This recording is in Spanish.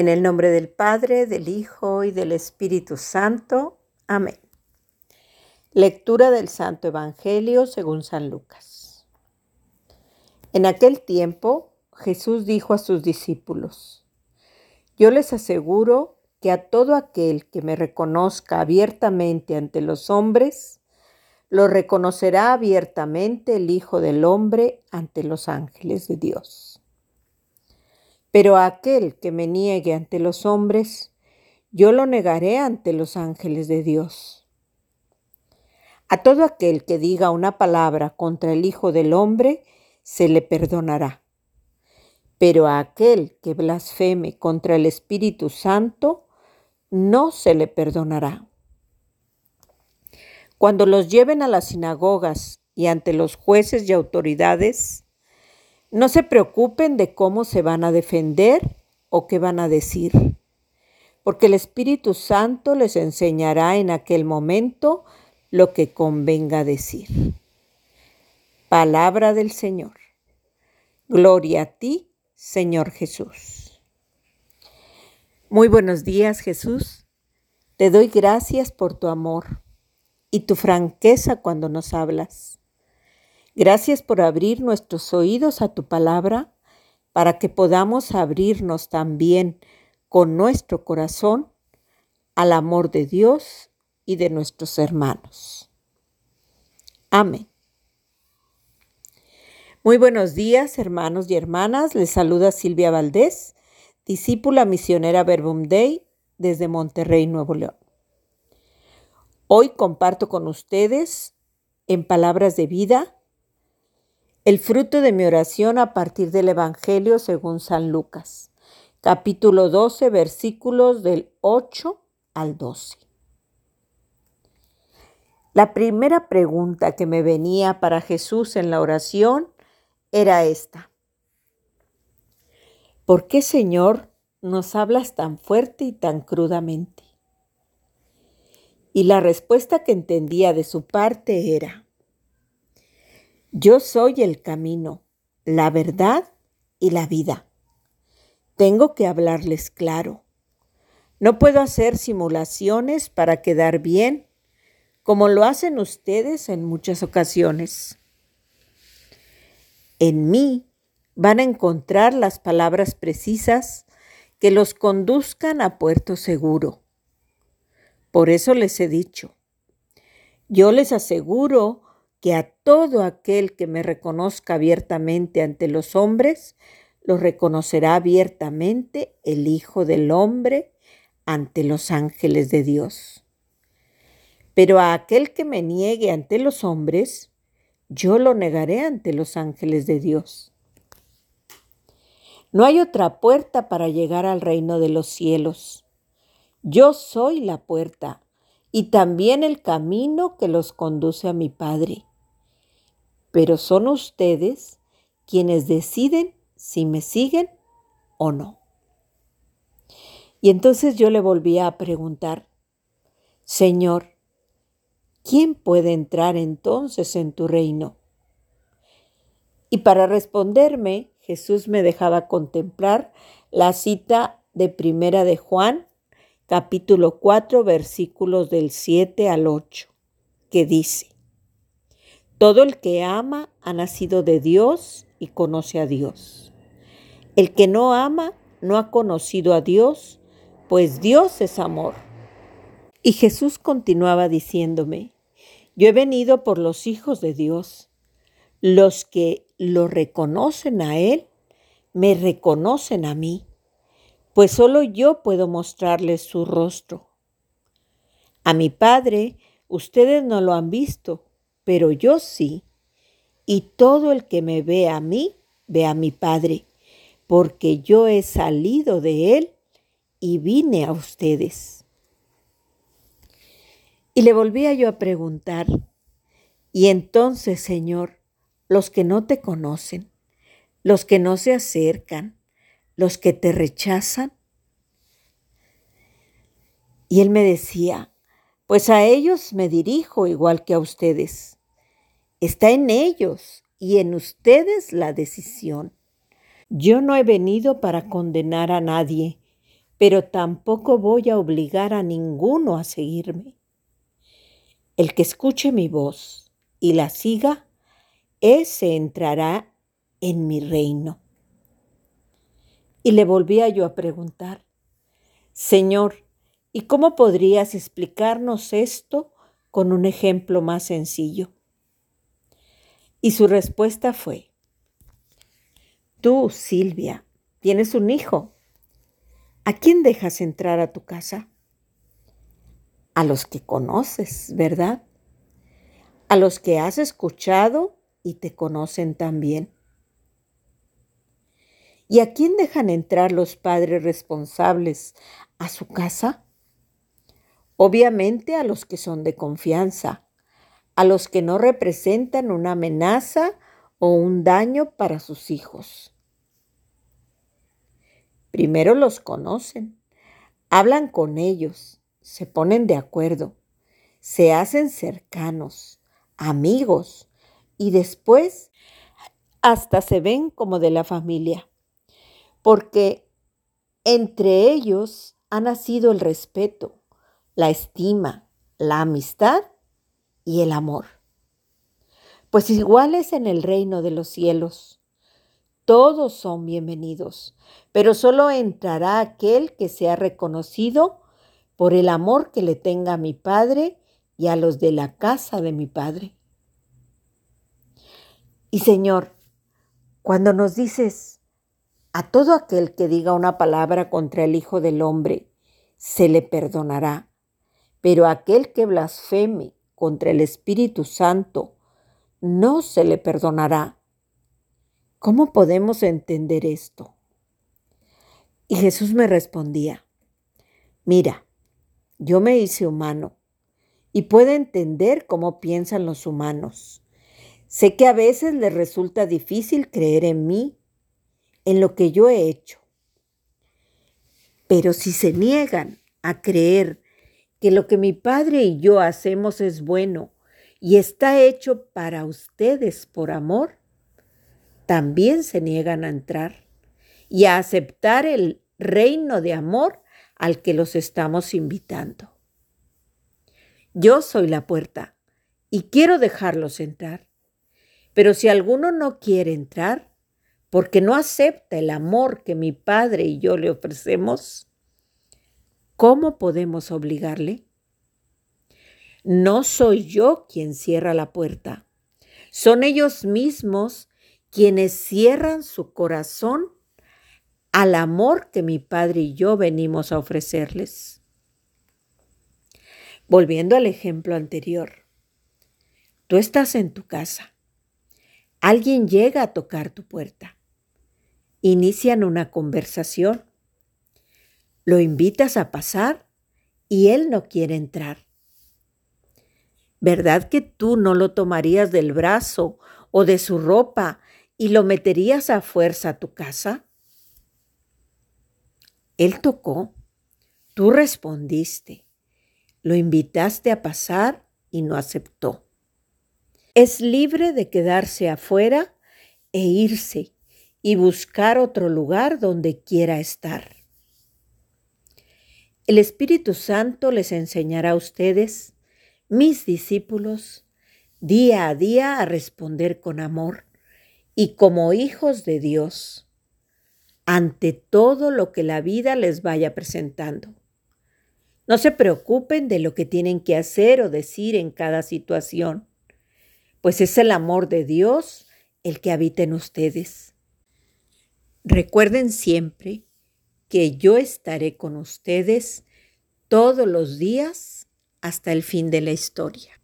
En el nombre del Padre, del Hijo y del Espíritu Santo. Amén. Lectura del Santo Evangelio según San Lucas. En aquel tiempo Jesús dijo a sus discípulos, Yo les aseguro que a todo aquel que me reconozca abiertamente ante los hombres, lo reconocerá abiertamente el Hijo del Hombre ante los ángeles de Dios. Pero a aquel que me niegue ante los hombres, yo lo negaré ante los ángeles de Dios. A todo aquel que diga una palabra contra el Hijo del Hombre, se le perdonará. Pero a aquel que blasfeme contra el Espíritu Santo, no se le perdonará. Cuando los lleven a las sinagogas y ante los jueces y autoridades, no se preocupen de cómo se van a defender o qué van a decir, porque el Espíritu Santo les enseñará en aquel momento lo que convenga decir. Palabra del Señor. Gloria a ti, Señor Jesús. Muy buenos días, Jesús. Te doy gracias por tu amor y tu franqueza cuando nos hablas. Gracias por abrir nuestros oídos a tu palabra para que podamos abrirnos también con nuestro corazón al amor de Dios y de nuestros hermanos. Amén. Muy buenos días, hermanos y hermanas. Les saluda Silvia Valdés, discípula misionera Verbum Dei desde Monterrey, Nuevo León. Hoy comparto con ustedes en palabras de vida el fruto de mi oración a partir del Evangelio según San Lucas, capítulo 12, versículos del 8 al 12. La primera pregunta que me venía para Jesús en la oración era esta. ¿Por qué, Señor, nos hablas tan fuerte y tan crudamente? Y la respuesta que entendía de su parte era, yo soy el camino, la verdad y la vida. Tengo que hablarles claro. No puedo hacer simulaciones para quedar bien, como lo hacen ustedes en muchas ocasiones. En mí van a encontrar las palabras precisas que los conduzcan a puerto seguro. Por eso les he dicho, yo les aseguro que a todo aquel que me reconozca abiertamente ante los hombres, lo reconocerá abiertamente el Hijo del Hombre ante los ángeles de Dios. Pero a aquel que me niegue ante los hombres, yo lo negaré ante los ángeles de Dios. No hay otra puerta para llegar al reino de los cielos. Yo soy la puerta y también el camino que los conduce a mi Padre pero son ustedes quienes deciden si me siguen o no. Y entonces yo le volví a preguntar, Señor, ¿quién puede entrar entonces en tu reino? Y para responderme, Jesús me dejaba contemplar la cita de Primera de Juan, capítulo 4, versículos del 7 al 8, que dice, todo el que ama ha nacido de Dios y conoce a Dios. El que no ama no ha conocido a Dios, pues Dios es amor. Y Jesús continuaba diciéndome, yo he venido por los hijos de Dios. Los que lo reconocen a Él, me reconocen a mí, pues solo yo puedo mostrarles su rostro. A mi Padre ustedes no lo han visto pero yo sí. Y todo el que me ve a mí, ve a mi Padre, porque yo he salido de Él y vine a ustedes. Y le volvía yo a preguntar, y entonces, Señor, los que no te conocen, los que no se acercan, los que te rechazan. Y él me decía, pues a ellos me dirijo igual que a ustedes. Está en ellos y en ustedes la decisión. Yo no he venido para condenar a nadie, pero tampoco voy a obligar a ninguno a seguirme. El que escuche mi voz y la siga, ese entrará en mi reino. Y le volvía yo a preguntar, Señor, ¿y cómo podrías explicarnos esto con un ejemplo más sencillo? Y su respuesta fue, tú, Silvia, tienes un hijo ¿A quién dejas entrar a tu casa? A los que conoces, ¿verdad? A los que has escuchado y te conocen también. ¿Y a quién dejan entrar los padres responsables a su casa? Obviamente a los que son de confianza, a los que no representan una amenaza o un daño para sus hijos. Primero los conocen, hablan con ellos, se ponen de acuerdo, se hacen cercanos, amigos y después hasta se ven como de la familia, porque entre ellos ha nacido el respeto, la estima, la amistad y el amor. Pues iguales en el reino de los cielos todos son bienvenidos, pero solo entrará aquel que sea reconocido por el amor que le tenga a mi Padre y a los de la casa de mi Padre. Y Señor, cuando nos dices, a todo aquel que diga una palabra contra el Hijo del Hombre, se le perdonará, pero aquel que blasfeme contra el Espíritu Santo, no se le perdonará ¿Cómo podemos entender esto? Y Jesús me respondía, mira, yo me hice humano y puedo entender cómo piensan los humanos. Sé que a veces les resulta difícil creer en mí, en lo que yo he hecho. Pero si se niegan a creer que lo que mi Padre y yo hacemos es bueno y está hecho para ustedes por amor, también se niegan a entrar y a aceptar el reino de amor al que los estamos invitando. Yo soy la puerta y quiero dejarlos entrar. Pero si alguno no quiere entrar porque no acepta el amor que mi Padre y yo le ofrecemos, ¿cómo podemos obligarle? No soy yo quien cierra la puerta. Son ellos mismos quienes cierran su corazón al amor que mi Padre y yo venimos a ofrecerles. Volviendo al ejemplo anterior, tú estás en tu casa, alguien llega a tocar tu puerta, inician una conversación, lo invitas a pasar y él no quiere entrar. ¿Verdad que tú no lo tomarías del brazo o de su ropa y lo meterías a fuerza a tu casa? Él tocó, tú respondiste, lo invitaste a pasar y no aceptó. Es libre de quedarse afuera e irse y buscar otro lugar donde quiera estar. El Espíritu Santo les enseñará a ustedes, mis discípulos, día a día a responder con amor y como hijos de Dios ante todo lo que la vida les vaya presentando. No se preocupen de lo que tienen que hacer o decir en cada situación, pues es el amor de Dios el que habita en ustedes. Recuerden siempre que yo estaré con ustedes todos los días hasta el fin de la historia.